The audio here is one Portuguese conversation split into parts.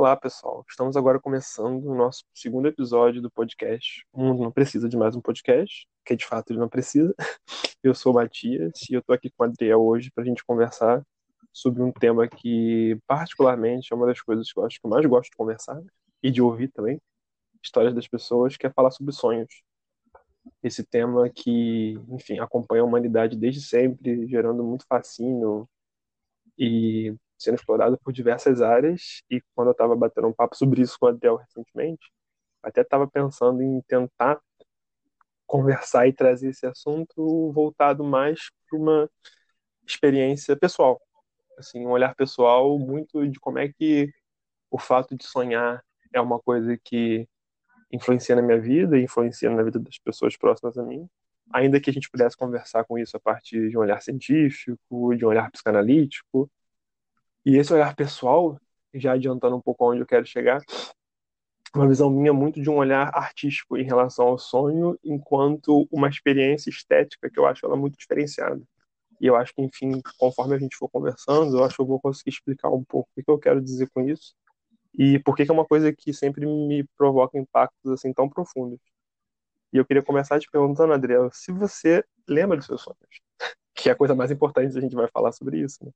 Olá, pessoal. Estamos agora começando o nosso segundo episódio do podcast. O mundo não precisa de mais um podcast, que de fato ele não precisa. Eu sou o Matias e eu estou aqui com o Adriel hoje para a gente conversar sobre um tema que, particularmente, é uma das coisas que eu acho que eu mais gosto de conversar e de ouvir também, histórias das pessoas, que é falar sobre sonhos. Esse tema que, enfim, acompanha a humanidade desde sempre, gerando muito fascínio e sendo explorado por diversas áreas. E quando eu estava batendo um papo sobre isso com o Adel recentemente, até estava pensando em tentar conversar e trazer esse assunto voltado mais para uma experiência pessoal, assim, um olhar pessoal muito de como é que o fato de sonhar é uma coisa que influencia na minha vida influencia na vida das pessoas próximas a mim, ainda que a gente pudesse conversar com isso a partir de um olhar científico, de um olhar psicanalítico, e esse olhar pessoal, já adiantando um pouco aonde eu quero chegar, uma visão minha muito de um olhar artístico em relação ao sonho, enquanto uma experiência estética que eu acho ela muito diferenciada. E eu acho que, enfim, conforme a gente for conversando, eu acho que eu vou conseguir explicar um pouco o que eu quero dizer com isso e por que é uma coisa que sempre me provoca impactos assim tão profundos. E eu queria começar te perguntando, Adriel, se você lembra dos seus sonhos, que é a coisa mais importante, a gente vai falar sobre isso. Né?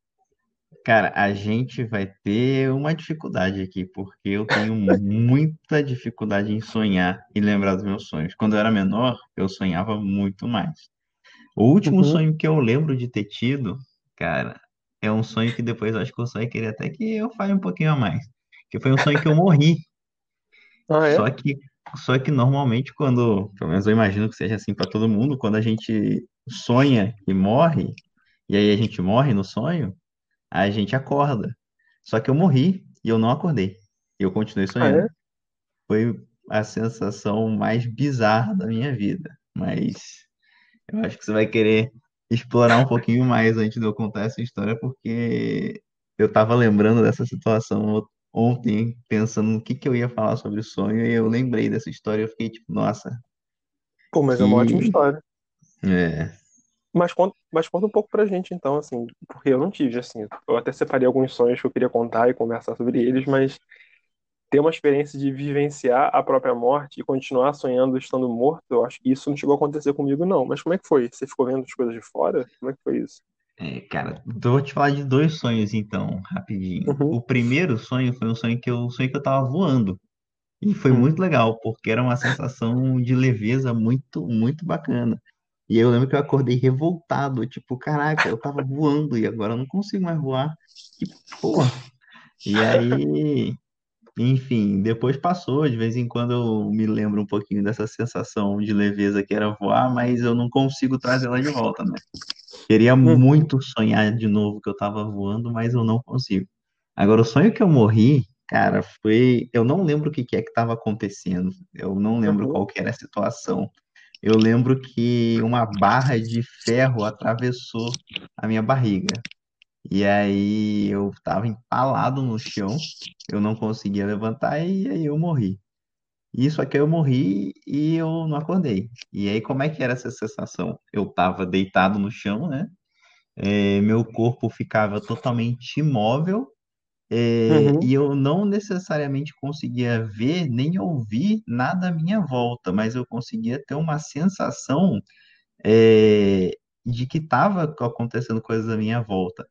Cara, a gente vai ter uma dificuldade aqui, porque eu tenho muita dificuldade em sonhar e lembrar dos meus sonhos. Quando eu era menor, eu sonhava muito mais. O último Uhum. sonho que eu lembro de ter tido, cara, é um sonho que depois eu acho que eu só ia querer até que eu fale um pouquinho a mais. Que foi um sonho que eu morri. Ah, é? Só que, só que normalmente quando, pelo menos eu imagino que seja assim para todo mundo, quando a gente sonha e morre, e aí a gente morre no sonho, a gente acorda. Só que eu morri e eu não acordei. Eu continuei Ah, sonhando. é? Foi a sensação mais bizarra da minha vida. Mas eu acho que você vai querer explorar um pouquinho mais antes de eu contar essa história, porque eu tava lembrando dessa situação ontem, pensando no que que eu ia falar sobre o sonho, e eu lembrei dessa história e eu fiquei tipo, nossa, Pô, mas é uma ótima história. É, Mas conta, mas conta um pouco pra gente, então, assim, porque eu não tive, assim, eu até separei alguns sonhos que eu queria contar e conversar sobre eles, mas ter uma experiência de vivenciar a própria morte e continuar sonhando estando morto, eu acho que isso não chegou a acontecer comigo, não. Mas como é que foi? Você ficou vendo as coisas de fora? Como é que foi isso? é, cara, eu vou te falar de dois sonhos então, rapidinho. Uhum, O primeiro sonho foi um sonho que eu sonhei que eu tava voando. E foi uhum, muito legal, porque era uma sensação de leveza muito, muito bacana. E eu lembro que eu acordei revoltado, tipo, caraca, eu tava voando e agora eu não consigo mais voar. Que porra! E aí, enfim, depois passou, de vez em quando eu me lembro um pouquinho dessa sensação de leveza que era voar, mas eu não consigo trazê-la de volta, né? Queria uhum, muito sonhar de novo que eu tava voando, mas eu não consigo. Agora, o sonho que eu morri, cara, foi. Eu não lembro o que que é que estava acontecendo. Eu não lembro uhum, qual que era a situação. Eu lembro que uma barra de ferro atravessou a minha barriga. E aí eu tava empalado no chão, eu não conseguia levantar e aí eu morri. Isso aqui eu morri e eu não acordei. E aí, como é que era essa sensação? Eu tava deitado no chão, né? É, meu corpo ficava totalmente imóvel, é, uhum, e eu não necessariamente conseguia ver nem ouvir nada à minha volta, mas eu conseguia ter uma sensação, é, de que estava acontecendo coisas à minha volta.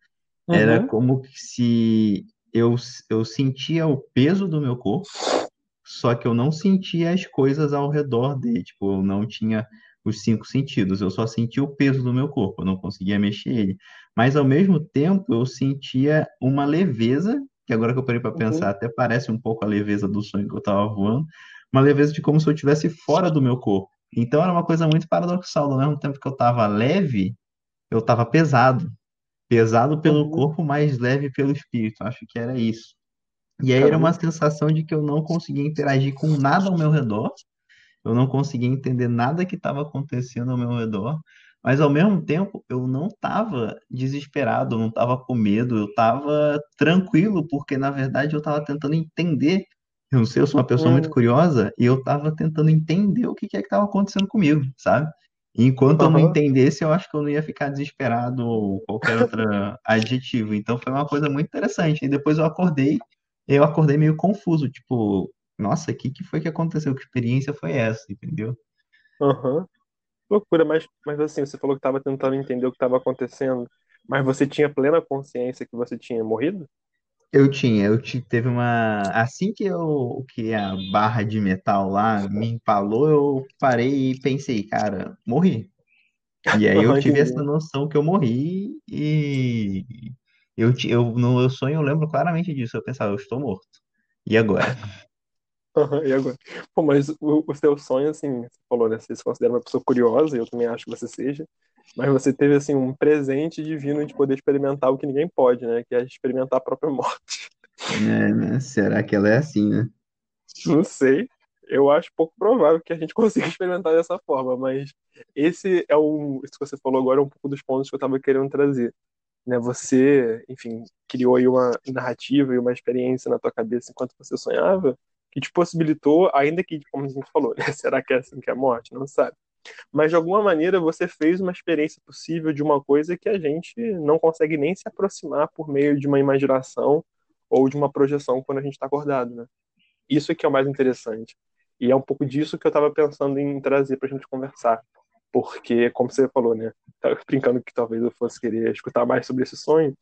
Era uhum, como se eu, eu sentia o peso do meu corpo, só que eu não sentia as coisas ao redor dele, tipo, eu não tinha os cinco sentidos, eu só sentia o peso do meu corpo, eu não conseguia mexer ele. Mas ao mesmo tempo eu sentia uma leveza, que agora que eu parei para uhum, pensar, até parece um pouco a leveza do sonho que eu estava voando, uma leveza de como se eu estivesse fora do meu corpo. Então era uma coisa muito paradoxal, ao mesmo tempo que eu estava leve, eu estava pesado. Pesado pelo uhum. corpo, mas leve pelo espírito. Acho que era isso. E aí era uma sensação de que eu não conseguia interagir com nada ao meu redor, eu não conseguia entender nada que estava acontecendo ao meu redor, mas ao mesmo tempo eu não estava desesperado, eu não estava com medo, eu estava tranquilo, porque na verdade eu estava tentando entender. Eu não sei, eu sou uma pessoa muito Hum, curiosa e eu estava tentando entender o que que é que estava acontecendo comigo, sabe? Enquanto eu não entendesse, eu acho que eu não ia ficar desesperado ou qualquer outro adjetivo. Então foi uma coisa muito interessante. E depois eu acordei eu acordei meio confuso, tipo, nossa, o que que foi que aconteceu? Que experiência foi essa, entendeu? Aham. Loucura, mas, mas assim, você falou que estava tentando entender o que estava acontecendo, mas você tinha plena consciência que você tinha morrido? Eu tinha, eu te, teve uma. Assim que eu que a barra de metal lá me empalou, eu parei e pensei, cara, morri. E aí eu tive essa noção que eu morri e eu, eu no meu sonho eu lembro claramente disso. Eu pensava, eu estou morto. E agora? Aham, e agora? Pô, mas o, o seu sonho, assim, você falou, né? Você se considera uma pessoa curiosa, e eu também acho que você seja, mas você teve, assim, um presente divino de poder experimentar o que ninguém pode, né? Que é experimentar a própria morte. É, né? Será que ela é assim, né? Não sei. Eu acho pouco provável que a gente consiga experimentar dessa forma, mas esse é um, isso que você falou agora é um pouco dos pontos que eu estava querendo trazer, né? Você, enfim, criou aí uma narrativa e uma experiência na tua cabeça enquanto você sonhava, que te possibilitou, ainda que, como a gente falou, né? Será que é assim que é a morte? Não sabe. Mas de alguma maneira você fez uma experiência possível de uma coisa que a gente não consegue nem se aproximar por meio de uma imaginação ou de uma projeção quando a gente está acordado, né? Isso é que é o mais interessante. E é um pouco disso que eu estava pensando em trazer para a gente conversar. Porque, como você falou, né? Tava brincando que talvez eu fosse querer escutar mais sobre esse sonho.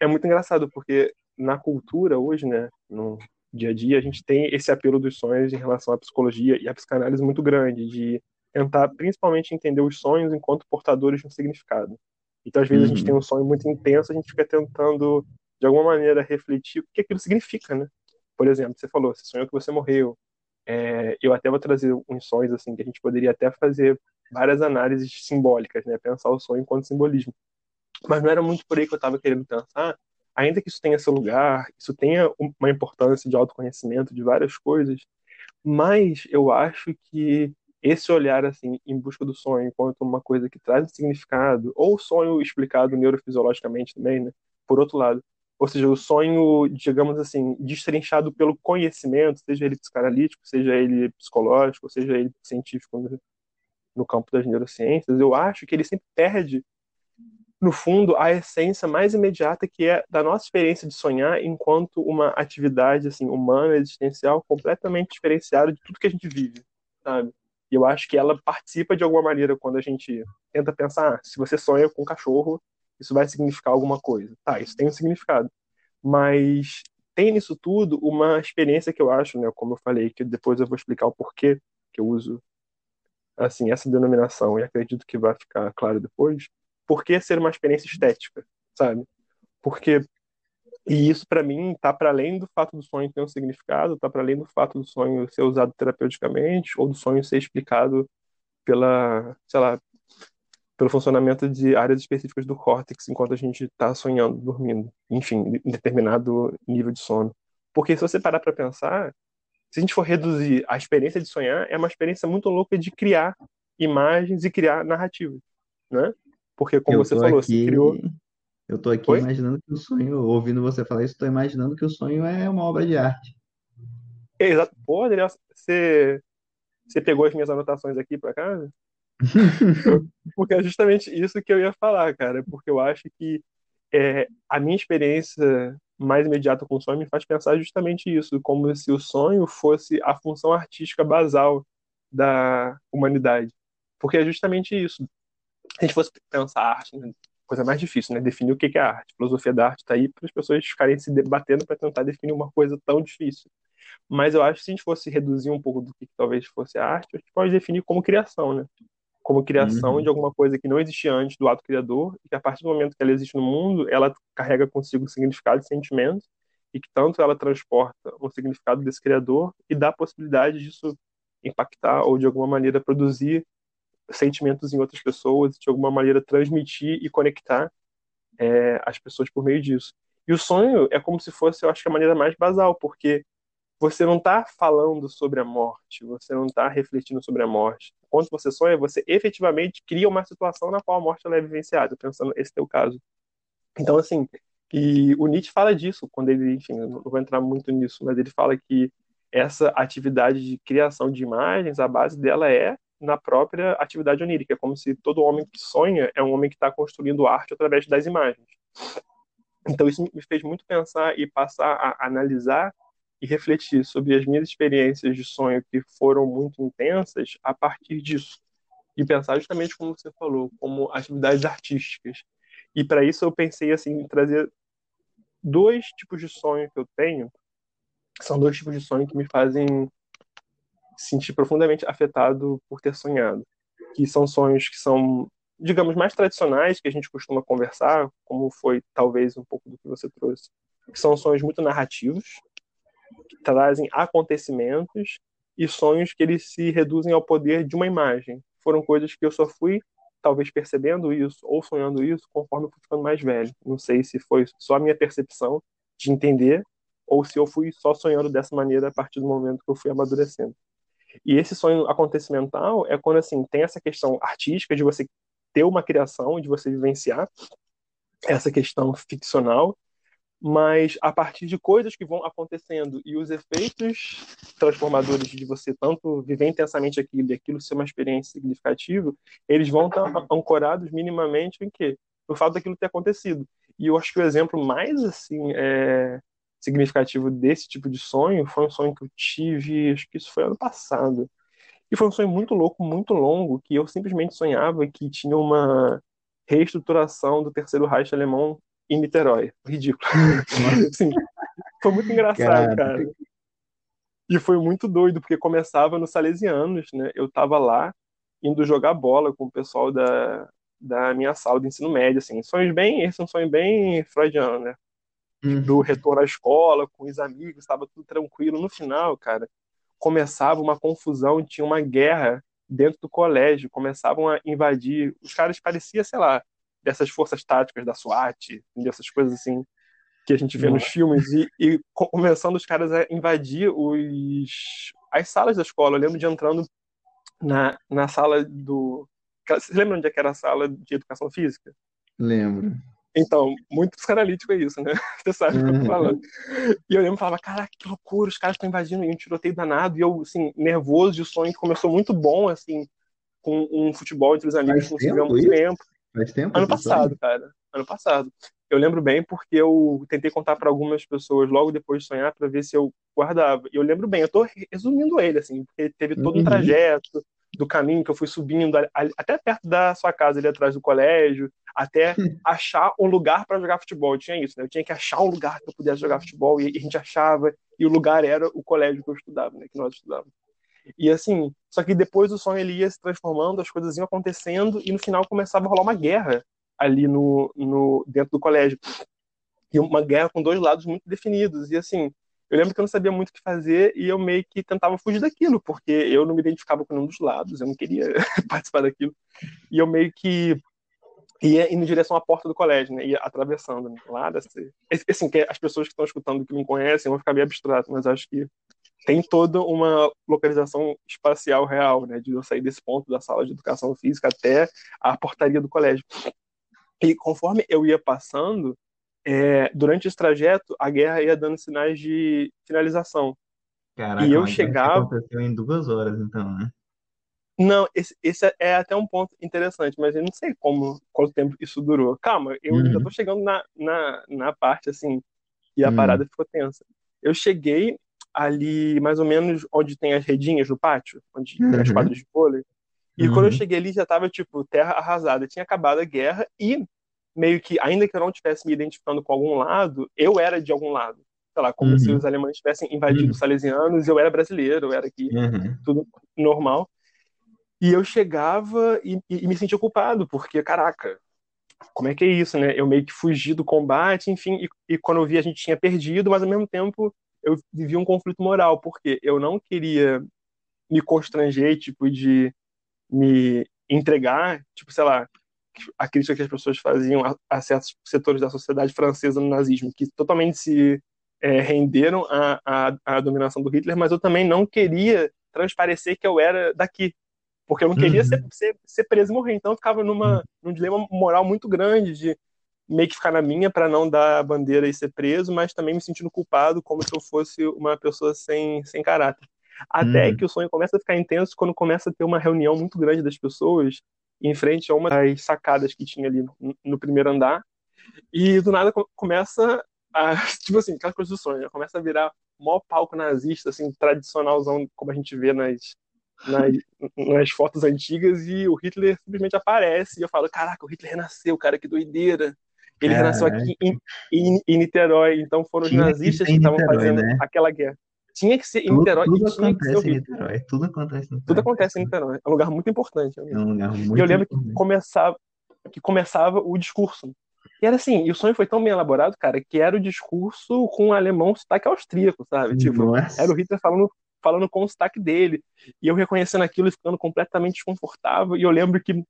É muito engraçado, porque na cultura hoje, né? No dia a dia, a gente tem esse apelo dos sonhos em relação à psicologia e à psicanálise muito grande, de tentar principalmente entender os sonhos enquanto portadores de um significado. Então, às vezes, a gente tem Uhum. um sonho muito intenso, a gente fica tentando, de alguma maneira, refletir o que aquilo significa, né? Por exemplo, você falou, você sonhou que você morreu. É, eu até vou trazer uns sonhos assim que a gente poderia até fazer várias análises simbólicas, né? Pensar o sonho enquanto simbolismo. Mas não era muito por aí que eu estava querendo pensar. Ainda que isso tenha seu lugar, isso tenha uma importância de autoconhecimento de várias coisas, mas eu acho que esse olhar assim em busca do sonho enquanto uma coisa que traz um significado, ou sonho explicado neurofisiologicamente também, né? Por outro lado, ou seja, o sonho, digamos assim, destrinchado pelo conhecimento, seja ele psicanalítico, seja ele psicológico, seja ele científico no, no campo das neurociências, eu acho que ele sempre perde no fundo, a essência mais imediata que é da nossa experiência de sonhar enquanto uma atividade assim humana, existencial, completamente diferenciada de tudo que a gente vive, sabe? E eu acho que ela participa de alguma maneira quando a gente tenta pensar, ah, se você sonha com um cachorro, isso vai significar alguma coisa. Tá, isso tem um significado. Mas tem nisso tudo uma experiência que eu acho, né, como eu falei, que depois eu vou explicar o porquê que eu uso assim essa denominação e acredito que vai ficar claro depois. Por que ser uma experiência estética, sabe? Porque e isso para mim tá para além do fato do sonho ter um significado, tá para além do fato do sonho ser usado terapeuticamente ou do sonho ser explicado pela, sei lá, pelo funcionamento de áreas específicas do córtex enquanto a gente está sonhando, dormindo, enfim, em determinado nível de sono. Porque se você parar para pensar, se a gente for reduzir a experiência de sonhar, é uma experiência muito louca de criar imagens e criar narrativas, né? Porque, como Eu você falou, você criou. aqui, eu tô aqui Oi? imaginando que o sonho, ouvindo você falar isso, tô imaginando que o sonho é uma obra de arte. Exato. Pô, Adriel, você, você pegou as minhas anotações aqui para casa? Porque é justamente isso que eu ia falar, cara. Porque eu acho que é, a minha experiência mais imediata com o sonho me faz pensar justamente isso, como se o sonho fosse a função artística basal da humanidade. Porque é justamente isso. Se a gente fosse pensar arte, né, coisa mais difícil, né? Definir o que que é arte. A filosofia da arte está aí para as pessoas ficarem se debatendo para tentar definir uma coisa tão difícil. Mas eu acho que se a gente fosse reduzir um pouco do que talvez fosse a arte, a gente pode definir como criação, né? como criação de Uhum. alguma coisa que não existia antes do ato criador, e que a partir do momento que ela existe no mundo, ela carrega consigo significado e sentimento, e que tanto ela transporta o significado desse criador e dá a possibilidade disso impactar ou de alguma maneira produzir sentimentos em outras pessoas, de alguma maneira transmitir e conectar é, as pessoas por meio disso. E o sonho é como se fosse, eu acho que a maneira mais basal, porque você não está falando sobre a morte, você não está refletindo sobre a morte. Quando você sonha, você efetivamente cria uma situação na qual a morte é vivenciada, pensando esse teu caso. Então, assim, e o Nietzsche fala disso, quando ele, enfim, eu não vou entrar muito nisso, mas ele fala que essa atividade de criação de imagens, a base dela é na própria atividade onírica, é como se todo homem que sonha é um homem que está construindo arte através das imagens. Então isso me fez muito pensar e passar a analisar e refletir sobre as minhas experiências de sonho que foram muito intensas a partir disso. E pensar justamente como você falou, como atividades artísticas. E para isso eu pensei assim em trazer dois tipos de sonho que eu tenho. São dois tipos de sonho que me fazem sentir profundamente afetado por ter sonhado. Que são sonhos que são, digamos, mais tradicionais, que a gente costuma conversar, como foi talvez um pouco do que você trouxe. Que são sonhos muito narrativos, que trazem acontecimentos e sonhos que eles se reduzem ao poder de uma imagem. Foram coisas que eu só fui talvez percebendo isso ou sonhando isso conforme eu fui ficando mais velho. Não sei se foi só a minha percepção de entender ou se eu fui só sonhando dessa maneira a partir do momento que eu fui amadurecendo. E esse sonho acontecimental é quando assim tem essa questão artística de você ter uma criação, de você vivenciar essa questão ficcional mas a partir de coisas que vão acontecendo e os efeitos transformadores de você tanto viver intensamente aquilo e aquilo ser uma experiência significativa, eles vão estar ancorados minimamente em quê? No fato daquilo ter acontecido. E eu acho que o exemplo mais assim é, significativo desse tipo de sonho foi um sonho que eu tive, acho que isso foi ano passado. E foi um sonho muito louco, muito longo, que eu simplesmente sonhava que tinha uma reestruturação do Terceiro Reich alemão em Niterói. Ridículo. Sim, foi muito engraçado, cara. cara. E foi muito doido, porque começava nos Salesianos, né? Eu tava lá, indo jogar bola com o pessoal da, da minha sala de ensino médio, assim. Sonhos bem, esse é um sonho bem freudiano, né? Uhum. Do retorno à escola, com os amigos, estava tudo tranquilo. No final, cara, começava uma confusão, tinha uma guerra dentro do colégio, começavam a invadir. Os caras pareciam, sei lá, dessas forças táticas da SWAT, dessas coisas assim que a gente vê nos filmes, e, e, começando os caras a invadir os, as salas da escola. Eu lembro de entrando na, na sala do. Vocês lembram onde é que era a sala de educação física? Lembro. Então, muito psicanalítico é isso, né? Você sabe o que eu tô uhum. falando. E eu lembro e falava, caraca, que loucura, os caras estão invadindo, e um tiroteio danado, e eu, assim, nervoso de sonho que começou muito bom, assim, com um futebol entre os amigos que não há muito tempo. Faz tempo? Ano passado, cara. Ano passado. Eu lembro bem porque eu tentei contar para algumas pessoas logo depois de sonhar para ver se eu guardava. E eu lembro bem, eu tô resumindo ele, assim, porque teve todo um uhum. trajeto do caminho que eu fui subindo, até perto da sua casa, ali atrás do colégio, até achar um lugar para jogar futebol. Eu tinha isso, né? Eu tinha que achar um lugar que eu pudesse jogar futebol, e a gente achava, e o lugar era o colégio que eu estudava, né? Que nós estudávamos. E assim, só que depois o sonho ele ia se transformando, as coisas iam acontecendo e no final começava a rolar uma guerra ali no, no dentro do colégio. E uma guerra com dois lados muito definidos. E assim, eu lembro que eu não sabia muito o que fazer e eu meio que tentava fugir daquilo, porque eu não me identificava com nenhum dos lados, eu não queria participar daquilo. E eu meio que ia indo em direção à porta do colégio, né? Ia atravessando né? lá dessa... Assim, que as pessoas que estão escutando que não conhecem vão ficar meio abstrato, mas acho que tem toda uma localização espacial real, né? De eu sair desse ponto da sala de educação física até a portaria do colégio. E conforme eu ia passando, é, durante esse trajeto, a guerra ia dando sinais de finalização. Caraca, e eu chegava. Aconteceu em duas horas, então, né? Não, esse, esse, é até um ponto interessante, mas eu não sei como, quanto tempo isso durou. Calma, eu uhum. ainda tô chegando na, na, na parte assim, e a uhum. parada ficou tensa. Eu cheguei ali mais ou menos onde tem as redinhas no pátio, onde uhum. tem as uhum. quadras de vôlei. E uhum. quando eu uhum. cheguei ali já tava, tipo, terra arrasada. Tinha acabado a guerra e meio que, ainda que eu não estivesse me identificando com algum lado, eu era de algum lado. Sei lá, como uhum. se os alemães tivessem invadido os salesianos, eu era brasileiro, eu era aqui, tudo normal. E eu chegava e, e, me sentia culpado, porque, caraca, como é que é isso, né? Eu meio que fugi do combate, enfim, e, e, quando eu vi a gente tinha perdido, mas ao mesmo tempo eu vivi um conflito moral, porque eu não queria me constranger, tipo, de me entregar, tipo, sei lá, a crítica que as pessoas faziam a, a certos setores da sociedade francesa no nazismo, que totalmente se é, renderam à, à, à, dominação do Hitler, mas eu também não queria transparecer que eu era daqui, porque eu não queria uhum. ser, ser, ser, preso e morrer. Então eu ficava numa, uhum. num dilema moral muito grande de meio que ficar na minha para não dar a bandeira e ser preso, mas também me sentindo culpado como se eu fosse uma pessoa sem, sem caráter. Até uhum. que o sonho começa a ficar intenso quando começa a ter uma reunião muito grande das pessoas em frente a uma das sacadas que tinha ali no, no primeiro andar. E do nada começa a, tipo assim, aquela coisa do sonho, né? começa a virar maior palco nazista, assim, tradicionalzão, como a gente vê nas, nas, nas fotos antigas, e o Hitler simplesmente aparece, e eu falo, caraca, o Hitler renasceu, cara, que doideira. Ele renasceu aqui em, em, em, Niterói, então foram os nazistas que estavam fazendo né? aquela guerra. Tinha que ser em Niterói tudo, tudo acontece em Niterói. Tudo acontece em Niterói. Tudo acontece em Niterói. É um lugar muito importante. É um lugar muito e eu lembro que começava, que começava o discurso. E era assim, e o sonho foi tão bem elaborado, cara, que era o discurso com um alemão sotaque austríaco, sabe? Tipo, Nossa. era o Hitler falando, falando com o sotaque dele. E eu reconhecendo aquilo e ficando completamente desconfortável. E eu lembro que,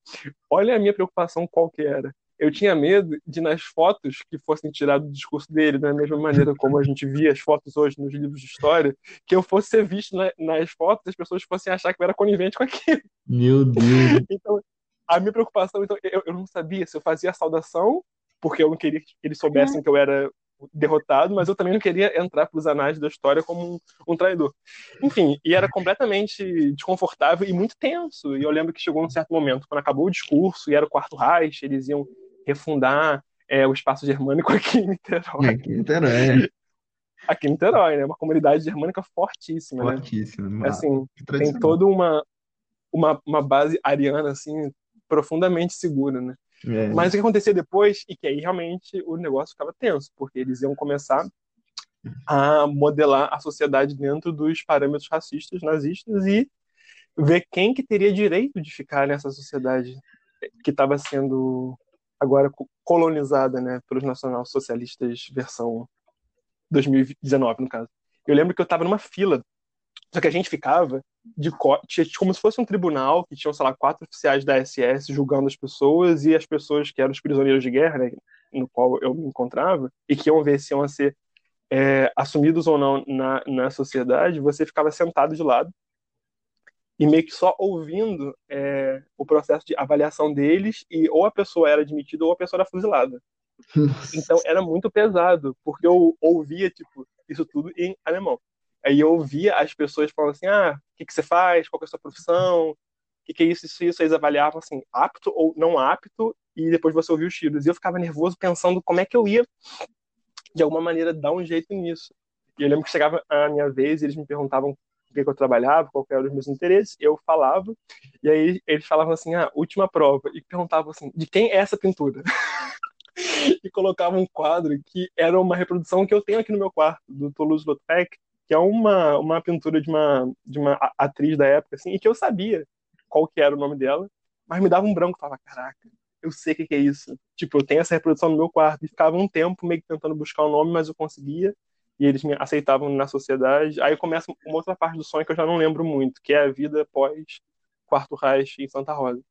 olha a minha preocupação qual que era eu tinha medo de nas fotos que fossem tiradas do discurso dele, da mesma maneira como a gente via as fotos hoje nos livros de história, que eu fosse ser visto na, nas fotos, as pessoas fossem achar que eu era conivente com aquilo. Meu Deus. Então, a minha preocupação, então, eu, eu não sabia se eu fazia a saudação, porque eu não queria que eles soubessem que eu era derrotado, mas eu também não queria entrar para os anais da história como um, um, traidor. Enfim, e era completamente desconfortável e muito tenso. E eu lembro que chegou um certo momento, quando acabou o discurso e era o quarto Reich, eles iam refundar é, o espaço germânico aqui em Niterói. Aqui em Niterói. Aqui em Niterói, né? Uma comunidade germânica fortíssima, fortíssima né? Assim, tem toda uma, uma, uma base ariana, assim, profundamente segura, né? É. Mas o que acontecia depois, e que aí realmente o negócio ficava tenso, porque eles iam começar a modelar a sociedade dentro dos parâmetros racistas, nazistas, e ver quem que teria direito de ficar nessa sociedade que estava sendo agora colonizada né, pelos nacional-socialistas versão 2019, no caso. Eu lembro que eu estava numa fila, só que a gente ficava de como se fosse um tribunal que tinham, sei lá, quatro oficiais da SS julgando as pessoas e as pessoas que eram os prisioneiros de guerra, né, no qual eu me encontrava, e que iam ver se iam ser é, assumidos ou não na, na sociedade, você ficava sentado de lado e meio que só ouvindo é, o processo de avaliação deles e ou a pessoa era admitida ou a pessoa era fuzilada. Então era muito pesado, porque eu ouvia tipo isso tudo em alemão. Aí eu ouvia as pessoas falando assim: "Ah, o que, que você faz? Qual é a sua profissão? O que, que é isso, isso, isso?" Eles avaliavam assim, apto ou não apto, e depois você ouvia os tiros. E eu ficava nervoso pensando como é que eu ia de alguma maneira dar um jeito nisso. E eu lembro que chegava a minha vez e eles me perguntavam que, que eu trabalhava, qual eram os meus interesses, eu falava, e aí eles falavam assim, ah, última prova, e perguntavam assim, de quem é essa pintura? e colocavam um quadro que era uma reprodução que eu tenho aqui no meu quarto, do Toulouse-Lautrec, que é uma, uma pintura de uma, de uma atriz da época, assim, e que eu sabia qual que era o nome dela, mas me dava um branco, falava, caraca, eu sei o que, que é isso. Tipo, eu tenho essa reprodução no meu quarto, e ficava um tempo meio que tentando buscar o nome, mas eu conseguia, e eles me aceitavam na sociedade. Aí começa uma outra parte do sonho que eu já não lembro muito, que é a vida pós Quarto Reich em Santa Rosa.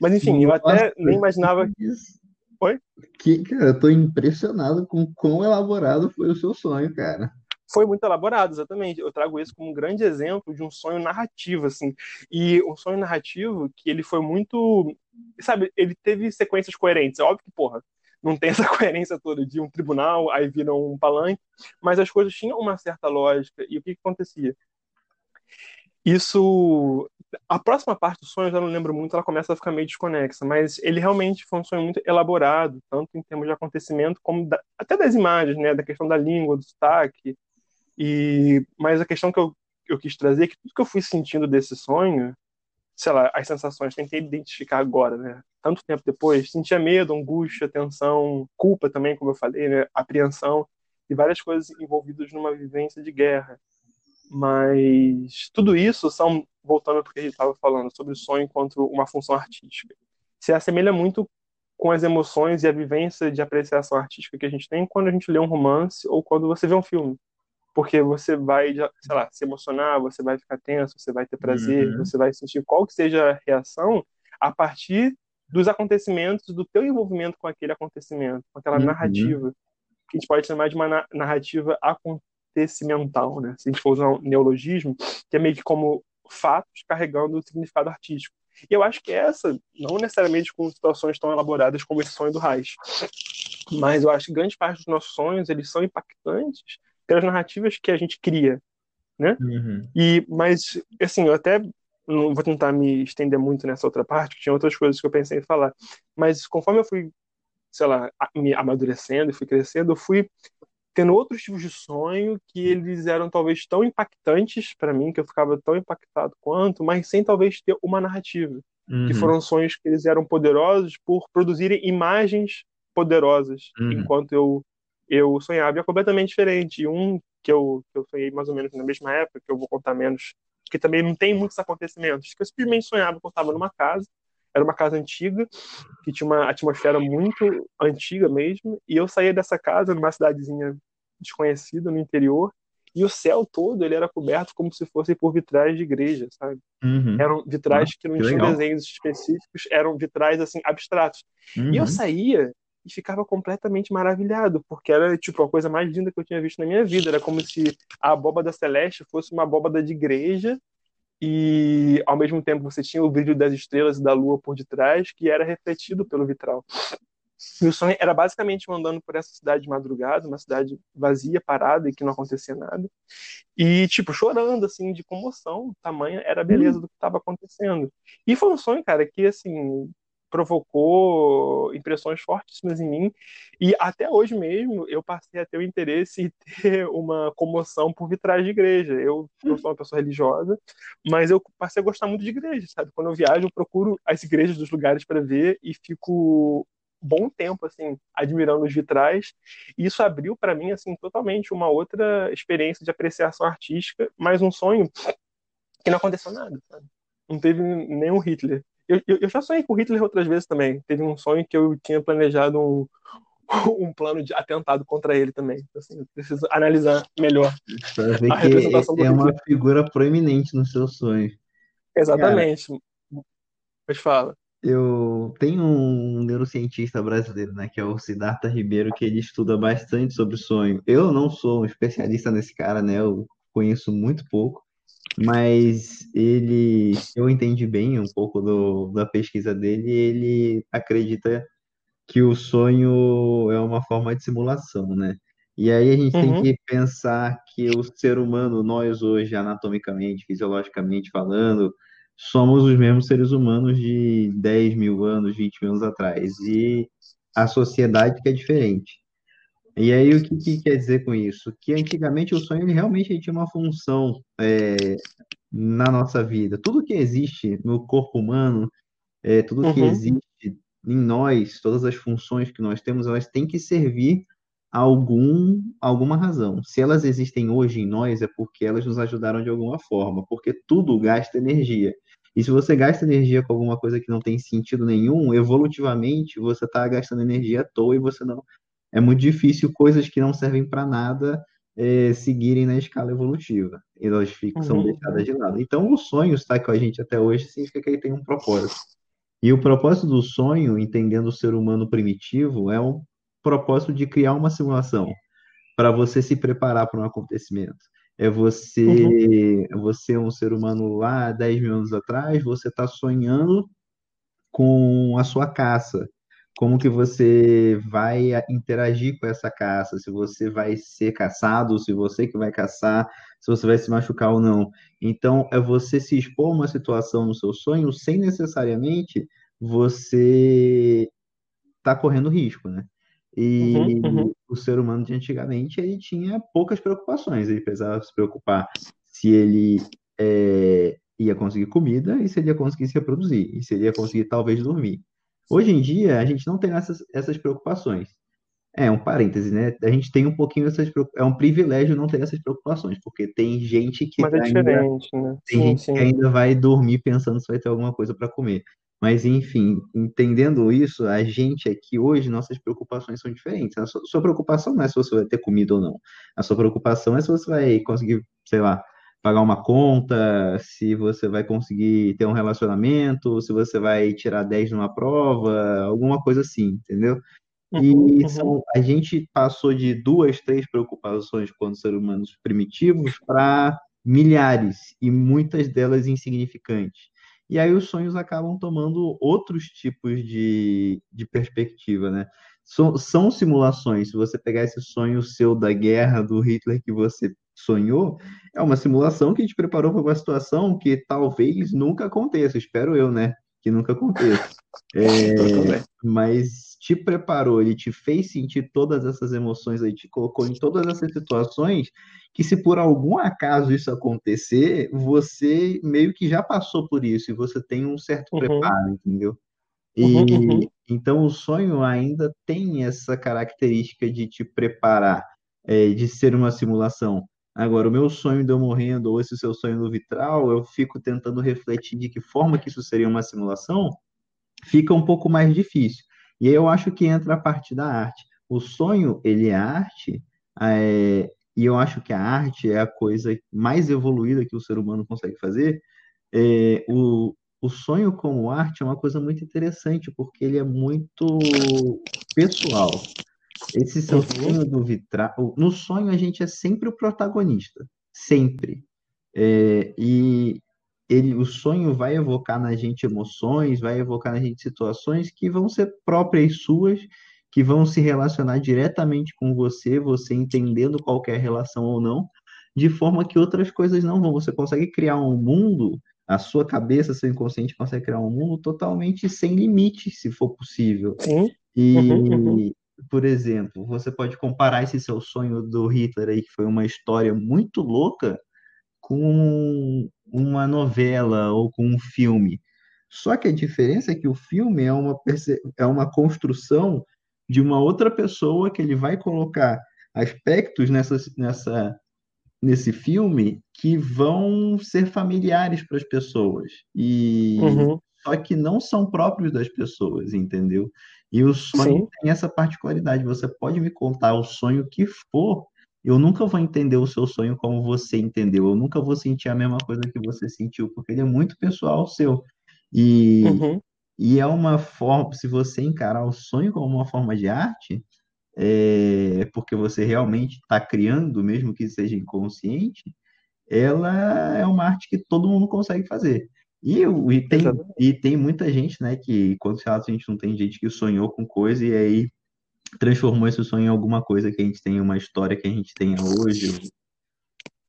Mas enfim, Nossa, eu até nem imaginava. Isso. Oi? Que, cara, eu tô impressionado com quão elaborado foi o seu sonho, cara. Foi muito elaborado, exatamente. Eu trago isso como um grande exemplo de um sonho narrativo, assim. E um sonho narrativo que ele foi muito. Sabe, ele teve sequências coerentes. É óbvio que, porra, não tem essa coerência toda de um tribunal, aí vira um palanque, mas as coisas tinham uma certa lógica. E o que, que acontecia? Isso. A próxima parte do sonho, eu já não lembro muito, ela começa a ficar meio desconexa, mas ele realmente foi um sonho muito elaborado, tanto em termos de acontecimento, como da, até das imagens, né? Da questão da língua, do sotaque. E, mas a questão que eu, eu quis trazer é que tudo que eu fui sentindo desse sonho, sei lá, as sensações, tentei identificar agora, né? tanto tempo depois, sentia medo, angústia, tensão, culpa também, como eu falei, né? apreensão e várias coisas envolvidas numa vivência de guerra. Mas tudo isso são, voltando ao que a gente estava falando, sobre o sonho enquanto uma função artística. Se assemelha muito com as emoções e a vivência de apreciação artística que a gente tem quando a gente lê um romance ou quando você vê um filme. Porque você vai, sei lá, se emocionar, você vai ficar tenso, você vai ter prazer, uhum. você vai sentir qual que seja a reação a partir dos acontecimentos, do teu envolvimento com aquele acontecimento, com aquela uhum. narrativa, que a gente pode chamar de uma narrativa acontecimental, né? Se a gente for usar um neologismo, que é meio que como fatos carregando o significado artístico. E eu acho que essa, não necessariamente com situações tão elaboradas como esse sonho do Reich, mas eu acho que grande parte dos nossos sonhos, eles são impactantes pelas narrativas que a gente cria, né? Uhum. E, mas, assim, eu até não vou tentar me estender muito nessa outra parte, tinha outras coisas que eu pensei em falar. Mas conforme eu fui sei lá, me amadurecendo e fui crescendo, eu fui tendo outros tipos de sonho que eles eram talvez tão impactantes para mim, que eu ficava tão impactado quanto, mas sem talvez ter uma narrativa. Uhum. Que foram sonhos que eles eram poderosos por produzirem imagens poderosas, Uhum. enquanto eu eu sonhava. É completamente diferente. Um que eu, que eu sonhei mais ou menos na mesma época, que eu vou contar menos, porque também não tem muitos acontecimentos, que eu simplesmente sonhava que eu estava numa casa, era uma casa antiga, que tinha uma atmosfera muito antiga mesmo, e eu saía dessa casa numa cidadezinha desconhecida no interior, e o céu todo ele era coberto como se fosse por vitrais de igreja, sabe? Uhum. Eram vitrais que não que tinham legal. desenhos específicos, eram vitrais assim abstratos. E eu Uhum. saía e ficava completamente maravilhado, porque era tipo a coisa mais linda que eu tinha visto na minha vida. Era como se a abóbada celeste fosse uma abóbada de igreja e ao mesmo tempo você tinha o brilho das estrelas e da lua por detrás, que era refletido pelo vitral. E o sonho era basicamente andando por essa cidade de madrugada, uma cidade vazia, parada e que não acontecia nada. E, tipo, chorando, assim, de comoção, tamanha era a beleza do que estava acontecendo. E foi um sonho, cara, que, assim, provocou impressões fortíssimas em mim. E até hoje mesmo eu passei a ter o interesse em ter uma comoção por vitrais de igreja. Eu não sou uma pessoa religiosa, mas eu passei a gostar muito de igreja, sabe? Quando eu viajo, eu procuro as igrejas dos lugares para ver e fico bom tempo assim admirando os vitrais e isso abriu para mim assim totalmente uma outra experiência de apreciação artística mais um sonho que não aconteceu nada sabe? não teve nenhum Hitler eu, eu, eu já sonhei com Hitler outras vezes também teve um sonho que eu tinha planejado um, um plano de atentado contra ele também assim eu preciso analisar melhor Pra ver a que representação do é uma figura proeminente no seu sonho. exatamente mas fala Eu tenho um neurocientista brasileiro, né, que é o Siddhartha Ribeiro, que ele estuda bastante sobre sonho. Eu não sou um especialista nesse cara, né? Eu conheço muito pouco, mas ele, se eu entendi bem um pouco do, da pesquisa dele, ele acredita que o sonho é uma forma de simulação, né? E aí a gente tem Uhum. que pensar que o ser humano, nós hoje, anatomicamente, fisiologicamente falando, somos os mesmos seres humanos de 10 mil anos, 20 mil anos atrás. E a sociedade que é diferente. E aí o que, que quer dizer com isso? Que antigamente o sonho ele realmente tinha uma função é, na nossa vida. Tudo que existe no corpo humano, é, tudo que Uhum. existe em nós, todas as funções que nós temos, elas têm que servir a algum, alguma razão. Se elas existem hoje em nós, é porque elas nos ajudaram de alguma forma, porque tudo gasta energia. E se você gasta energia com alguma coisa que não tem sentido nenhum, evolutivamente você está gastando energia à toa e você não. É muito difícil coisas que não servem para nada é, seguirem na escala evolutiva. Elas ficam, são Uhum. deixadas de lado. Então, o sonho está com a gente até hoje significa que ele tem um propósito. E o propósito do sonho, entendendo o ser humano primitivo, é um propósito de criar uma simulação para você se preparar para um acontecimento. É você, você é um ser humano lá 10 mil anos atrás, você está sonhando com a sua caça. Como que você vai interagir com essa caça? Se você vai ser caçado, se você que vai caçar, se você vai se machucar ou não. Então, é você se expor a uma situação no seu sonho sem necessariamente você tá correndo risco, né? E Uhum, uhum. o ser humano de antigamente ele tinha poucas preocupações. Ele precisava se preocupar se ele é, ia conseguir comida e se ele ia conseguir se reproduzir e se ele ia conseguir talvez dormir. Hoje em dia a gente não tem essas, essas preocupações. É um parêntese, né? A gente tem um pouquinho essas preocupações. É um privilégio não ter essas preocupações, porque tem gente que Mas é ainda né? tem Sim, gente que sim. ainda vai dormir pensando se vai ter alguma coisa para comer. Mas, enfim, entendendo isso, a gente aqui hoje, nossas preocupações são diferentes. A sua, sua preocupação não é se você vai ter comida ou não. A sua preocupação é se você vai conseguir, sei lá, pagar uma conta, se você vai conseguir ter um relacionamento, se você vai tirar 10 numa prova, alguma coisa assim, entendeu? E Uhum, uhum. são, a gente passou de duas, três preocupações quando seres humanos primitivos para milhares, e muitas delas insignificantes. E aí os sonhos acabam tomando outros tipos de, de perspectiva, né? São, são simulações. Se você pegar esse sonho seu da guerra do Hitler que você sonhou, é uma simulação que te preparou para uma situação que talvez nunca aconteça. Espero eu, né? Que nunca aconteça. É, mas te preparou, ele te fez sentir todas essas emoções, ele te colocou em todas essas situações que se por algum acaso isso acontecer, você meio que já passou por isso e você tem um certo Uhum, preparo, entendeu? Uhum, E uhum, então o sonho ainda tem essa característica de te preparar, é, de ser uma simulação. Agora, o meu sonho de eu morrendo, ou esse seu sonho no vitral, eu fico tentando refletir de que forma que isso seria uma simulação, fica um pouco mais difícil. E aí eu acho que entra a parte da arte. O sonho, ele é arte, é, e eu acho que a arte é a coisa mais evoluída que o ser humano consegue fazer. É, o, o sonho como arte é uma coisa muito interessante, porque ele é muito pessoal. Esse seu uhum, sonho do vitral. No sonho, a gente é sempre o protagonista. Sempre. É, e ele, o sonho vai evocar na gente emoções, vai evocar na gente situações que vão ser próprias suas, que vão se relacionar diretamente com você, você entendendo qualquer relação ou não, de forma que outras coisas não vão. Você consegue criar um mundo, a sua cabeça, seu inconsciente consegue criar um mundo totalmente sem limites, se for possível. sim, uhum, uhum, E, por exemplo, você pode comparar esse seu sonho do Hitler aí, que foi uma história muito louca, com uma novela ou com um filme. Só que a diferença é que o filme é uma, é uma construção de uma outra pessoa que ele vai colocar aspectos nessa, nessa, nesse filme que vão ser familiares para as pessoas. E uhum, só que não são próprios das pessoas, entendeu? E o sonho sim, tem essa particularidade. Você pode me contar o sonho que for, eu nunca vou entender o seu sonho como você entendeu. Eu nunca vou sentir a mesma coisa que você sentiu, porque ele é muito pessoal seu. E, uhum, e é uma forma, se você encarar o sonho como uma forma de arte, é porque você realmente está criando, mesmo que seja inconsciente, ela é uma arte que todo mundo consegue fazer. E, e tem, exatamente. e tem muita gente, né, que quando se relatos a gente não tem gente que sonhou com coisa e aí transformou esse sonho em alguma coisa que a gente tem, uma história que a gente tenha hoje.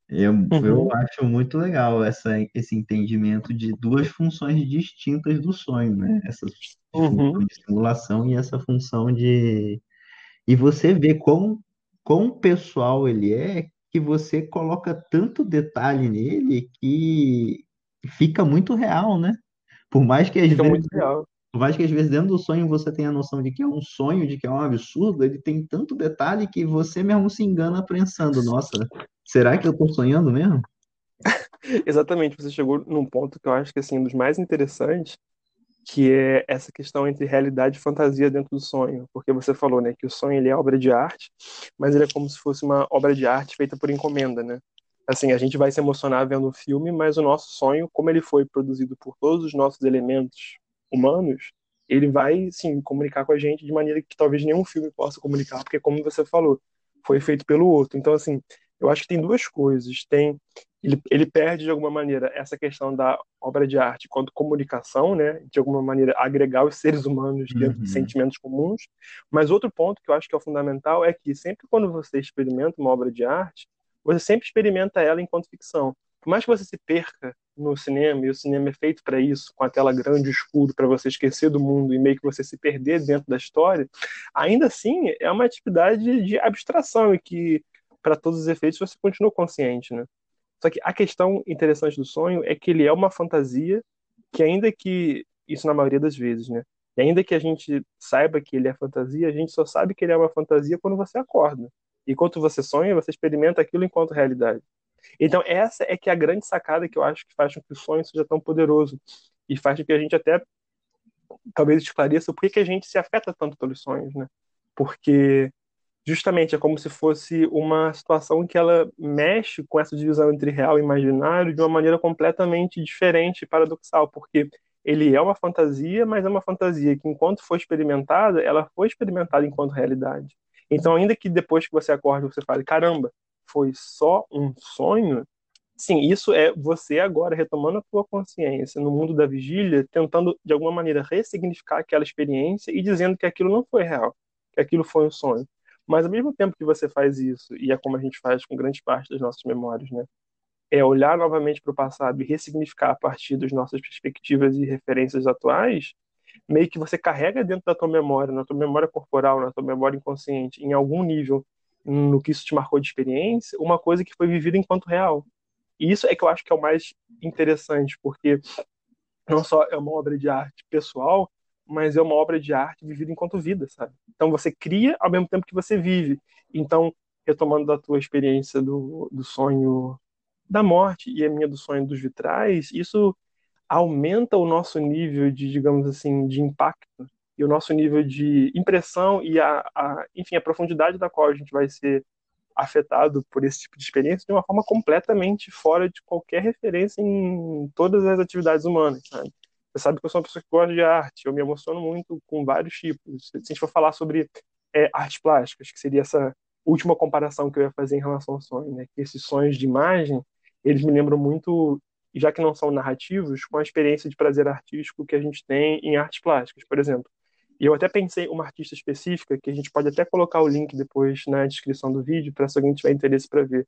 Eu, eu Uhum, acho muito legal essa, esse entendimento de duas funções distintas do sonho, né? Essa função uhum, de simulação e essa função de e você vê quão, quão pessoal ele é que você coloca tanto detalhe nele que fica muito real, né? Por mais que às fica vezes, por mais que às vezes dentro do sonho você tenha a noção de que é um sonho, de que é um absurdo, ele tem tanto detalhe que você mesmo se engana pensando, nossa, será que eu tô sonhando mesmo? Exatamente, você chegou num ponto que eu acho que assim, um dos mais interessantes, que é essa questão entre realidade e fantasia dentro do sonho, porque você falou, né, que o sonho ele é obra de arte, mas ele é como se fosse uma obra de arte feita por encomenda, né? Assim, a gente vai se emocionar vendo o filme, mas o nosso sonho, como ele foi produzido por todos os nossos elementos humanos, ele vai, sim, comunicar com a gente de maneira que talvez nenhum filme possa comunicar, porque como você falou, foi feito pelo outro. Então, assim, eu acho que tem duas coisas. Tem ele, ele perde de alguma maneira essa questão da obra de arte quanto comunicação, né? De alguma maneira agregar os seres humanos dentro de Uhum, sentimentos comuns. Mas outro ponto que eu acho que é fundamental é que sempre quando você experimenta uma obra de arte, você sempre experimenta ela enquanto ficção. Por mais que você se perca no cinema, e o cinema é feito para isso, com a tela grande escuro, para você esquecer do mundo e meio que você se perder dentro da história, ainda assim é uma atividade de abstração e que, para todos os efeitos, você continua consciente, né? Só que a questão interessante do sonho é que ele é uma fantasia que ainda que isso na maioria das vezes, né? E ainda que a gente saiba que ele é fantasia, a gente só sabe que ele é uma fantasia quando você acorda. E enquanto você sonha, você experimenta aquilo enquanto realidade. Então essa é que é a grande sacada que eu acho que faz com que o sonho seja tão poderoso e faz com que a gente até talvez esclareça por que a gente se afeta tanto pelos sonhos, né? Porque justamente é como se fosse uma situação que ela mexe com essa divisão entre real e imaginário de uma maneira completamente diferente e paradoxal, porque ele é uma fantasia, mas é uma fantasia que, enquanto foi experimentada, ela foi experimentada enquanto realidade. Então, ainda que depois que você acorde você fale, caramba, foi só um sonho, sim, isso é você agora retomando a tua consciência no mundo da vigília, tentando, de alguma maneira, ressignificar aquela experiência e dizendo que aquilo não foi real, que aquilo foi um sonho. Mas ao mesmo tempo que você faz isso, e é como a gente faz com grande parte das nossas memórias, né? É olhar novamente para o passado e ressignificar a partir das nossas perspectivas e referências atuais, meio que você carrega dentro da tua memória, na tua memória corporal, na tua memória inconsciente, em algum nível, no que isso te marcou de experiência, uma coisa que foi vivida enquanto real. E isso é que eu acho que é o mais interessante, porque não só é uma obra de arte pessoal, mas é uma obra de arte vivida enquanto vida, sabe? Então você cria ao mesmo tempo que você vive. Então, retomando da tua experiência do, do sonho da morte e a minha do sonho dos vitrais, isso aumenta o nosso nível de, digamos assim, de impacto e o nosso nível de impressão e a, a enfim, a profundidade da qual a gente vai ser afetado por esse tipo de experiência de uma forma completamente fora de qualquer referência em todas as atividades humanas, sabe? Você sabe que eu sou uma pessoa que gosta de arte, eu me emociono muito com vários tipos. Se a gente for falar sobre é, artes plásticas, que seria essa última comparação que eu ia fazer em relação ao sonho, né? Que esses sonhos de imagem, eles me lembram muito, já que não são narrativos, com a experiência de prazer artístico que a gente tem em artes plásticas, por exemplo. E eu até pensei uma artista específica, que a gente pode até colocar o link depois na descrição do vídeo, para se alguém tiver interesse para ver,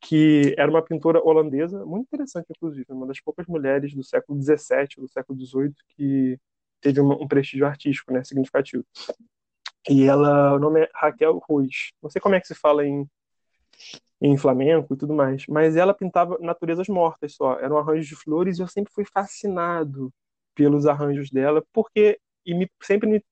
que era uma pintora holandesa, muito interessante, inclusive, uma das poucas mulheres do século XVII, do século XVIII, que teve um prestígio artístico né, significativo. E ela, o nome é Raquel Ruiz. Não sei como é que se fala em, em flamenco e tudo mais, mas ela pintava naturezas mortas só. Eram arranjos de flores e eu sempre fui fascinado pelos arranjos dela, porque e me, sempre me,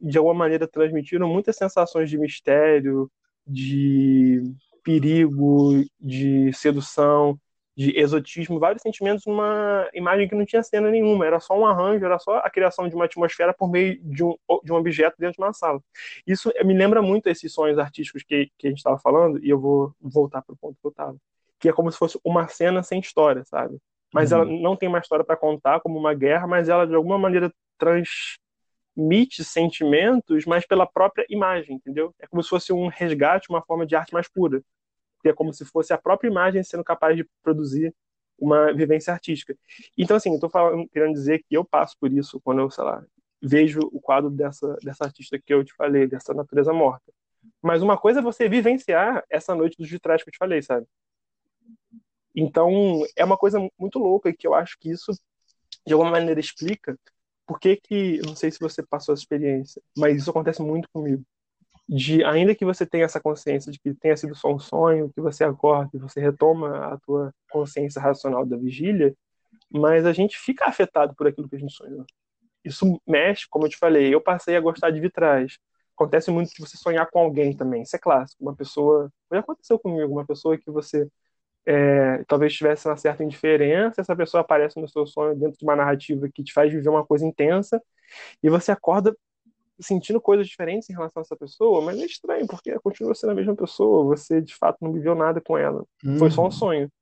de alguma maneira transmitiram muitas sensações de mistério, de perigo, de sedução, de exotismo, vários sentimentos numa imagem que não tinha cena nenhuma, era só um arranjo, era só a criação de uma atmosfera por meio de um, de um objeto dentro de uma sala. Isso me lembra muito esses sonhos artísticos que, que a gente estava falando, e eu vou voltar para o ponto que eu estava, que é como se fosse uma cena sem história, sabe? Mas uhum. ela não tem uma história para contar, como uma guerra, mas ela de alguma maneira transmite sentimentos, mas pela própria imagem, entendeu? É como se fosse um resgate, uma forma de arte mais pura que é como se fosse a própria imagem sendo capaz de produzir uma vivência artística. Então, assim, eu tô falando, querendo dizer que eu passo por isso quando eu, sei lá, vejo o quadro dessa, dessa artista que eu te falei, dessa natureza morta. Mas uma coisa é você vivenciar essa noite dos vitrais que eu te falei, sabe? Então, é uma coisa muito louca e que eu acho que isso, de alguma maneira, explica por que que, não sei se você passou essa experiência, mas isso acontece muito comigo de ainda que você tenha essa consciência de que tenha sido só um sonho, que você acorda e você retoma a tua consciência racional da vigília, mas a gente fica afetado por aquilo que a gente sonhou. Isso mexe, como eu te falei, eu passei a gostar de vitrais. Acontece muito de você sonhar com alguém também, isso é clássico. Uma pessoa, já aconteceu comigo, uma pessoa que você é, talvez tivesse uma certa indiferença, essa pessoa aparece no seu sonho dentro de uma narrativa que te faz viver uma coisa intensa, e você acorda sentindo coisas diferentes em relação a essa pessoa, mas é estranho, porque continua sendo a mesma pessoa, você de fato não viveu nada com ela. Foi só um uhum. sonho.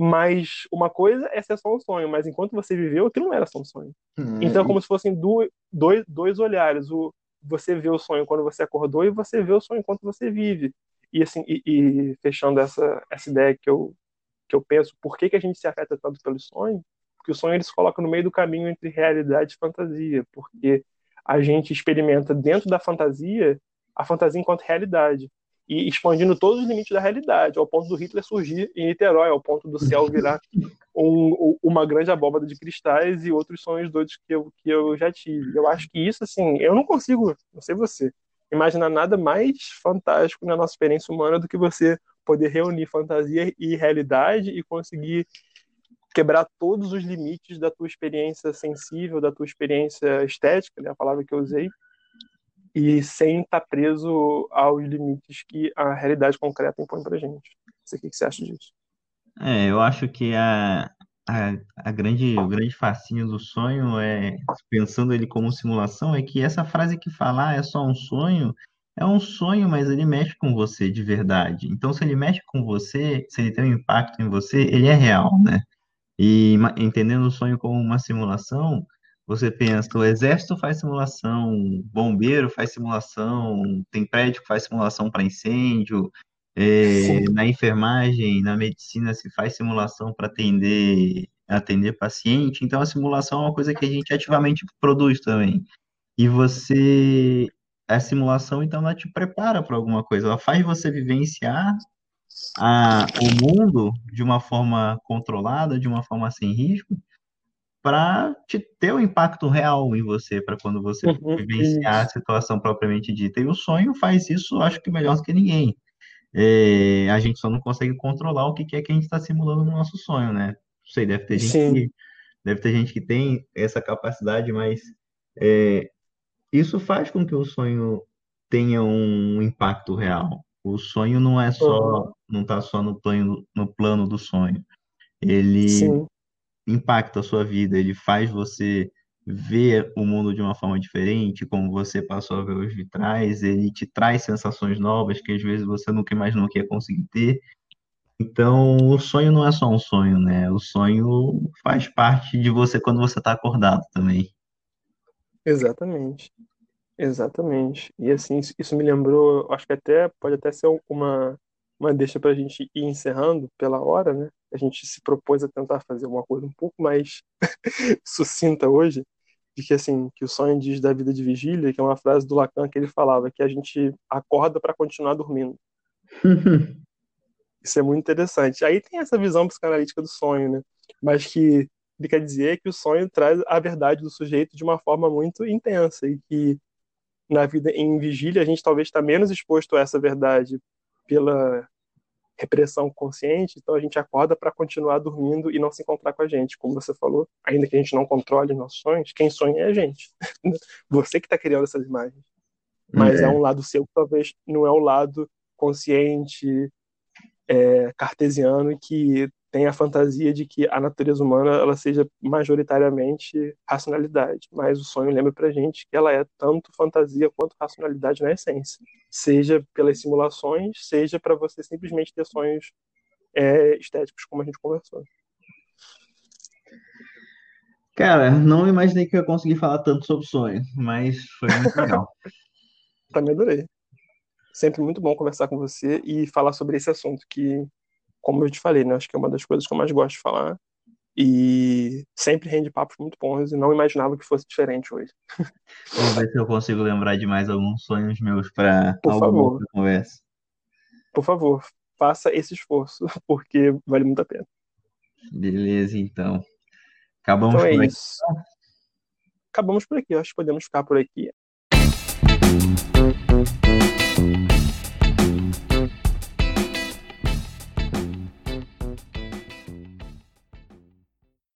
Mas uma coisa é ser só um sonho, mas enquanto você viveu, aquilo não era só um sonho. Uhum. Então é como se fossem dois, dois, dois olhares. O, você vê o sonho quando você acordou e você vê o sonho enquanto você vive. E assim, e, e fechando essa, essa ideia que eu, que eu penso, por que, que a gente se afeta tanto pelo sonho? Porque o sonho ele se coloca no meio do caminho entre realidade e fantasia, porque a gente experimenta dentro da fantasia a fantasia enquanto realidade e expandindo todos os limites da realidade, ao ponto do Hitler surgir em Niterói, ao ponto do céu virar um, uma grande abóbada de cristais e outros sonhos doidos que eu, que eu já tive. Eu acho que isso, assim, eu não consigo, não sei você, imaginar nada mais fantástico na nossa experiência humana do que você poder reunir fantasia e realidade e conseguir quebrar todos os limites da tua experiência sensível, da tua experiência estética, né, a palavra que eu usei, e sem estar tá preso aos limites que a realidade concreta impõe pra gente. o que, que você acha disso? É, eu acho que a, a, a, grande, o grande fascínio do sonho é, pensando ele como simulação, é que essa frase que falar é só um sonho, é um sonho, mas ele mexe com você de verdade. Então, se ele mexe com você, se ele tem um impacto em você, ele é real, né? E entendendo o sonho como uma simulação, você pensa, o exército faz simulação, bombeiro faz simulação, tem prédio que faz simulação para incêndio, é, na enfermagem, na medicina se faz simulação para atender, atender paciente, então a simulação é uma coisa que a gente ativamente produz também. E você, a simulação então ela te prepara para alguma coisa, ela faz você vivenciar a, o mundo de uma forma controlada, de uma forma sem risco, para te ter um impacto real em você, para quando você Uhum, vivenciar a isso. situação propriamente dita. E o sonho faz isso, acho que melhor do que ninguém. É, a gente só não consegue controlar o que que é que a gente está simulando no nosso sonho, né? Não sei, deve ter gente Sim, que, deve ter gente que tem essa capacidade, mas é, isso faz com que o sonho tenha um impacto real. O sonho não é só, não está só no plano, no plano do sonho. Ele sim, impacta a sua vida, ele faz você ver o mundo de uma forma diferente, como você passou a ver os vitrais, ele te traz sensações novas que às vezes você nunca imaginou que ia conseguir ter. Então, o sonho não é só um sonho, né? O sonho faz parte de você quando você está acordado também. exatamente. Exatamente. E assim, isso me lembrou, acho que até pode até ser uma, uma deixa para a gente ir encerrando pela hora, né? A gente se propôs a tentar fazer uma coisa um pouco mais sucinta hoje, de que assim, que o sonho diz da vida de vigília, que é uma frase do Lacan que ele falava, que a gente acorda para continuar dormindo. Isso é muito interessante. Aí tem essa visão psicanalítica do sonho, né? Mas que ele quer dizer que o sonho traz a verdade do sujeito de uma forma muito intensa e que na vida em vigília, a gente talvez está menos exposto a essa verdade pela repressão consciente, então a gente acorda para continuar dormindo e não se encontrar com a gente, como você falou, ainda que a gente não controle os nossos sonhos, quem sonha é a gente. Você que está criando essas imagens. Mas é É, um lado seu que talvez não é o lado consciente, é, cartesiano, que tem a fantasia de que a natureza humana ela seja majoritariamente racionalidade, mas o sonho lembra pra gente que ela é tanto fantasia quanto racionalidade na essência, seja pelas simulações, seja para você simplesmente ter sonhos é, estéticos, como a gente conversou. cara, não imaginei que eu ia conseguir falar tanto sobre sonho, mas foi muito legal. Também adorei. Sempre muito bom conversar com você e falar sobre esse assunto que, como eu te falei, né, acho que é uma das coisas que eu mais gosto de falar e sempre rende papos muito bons e não imaginava que fosse diferente hoje. Vou ver se eu consigo lembrar de mais alguns sonhos meus para alguma conversa. por favor, faça esse esforço, porque vale muito a pena. Beleza, então. Acabamos Então é por aqui. isso. Acabamos por aqui. Acho que podemos ficar por aqui.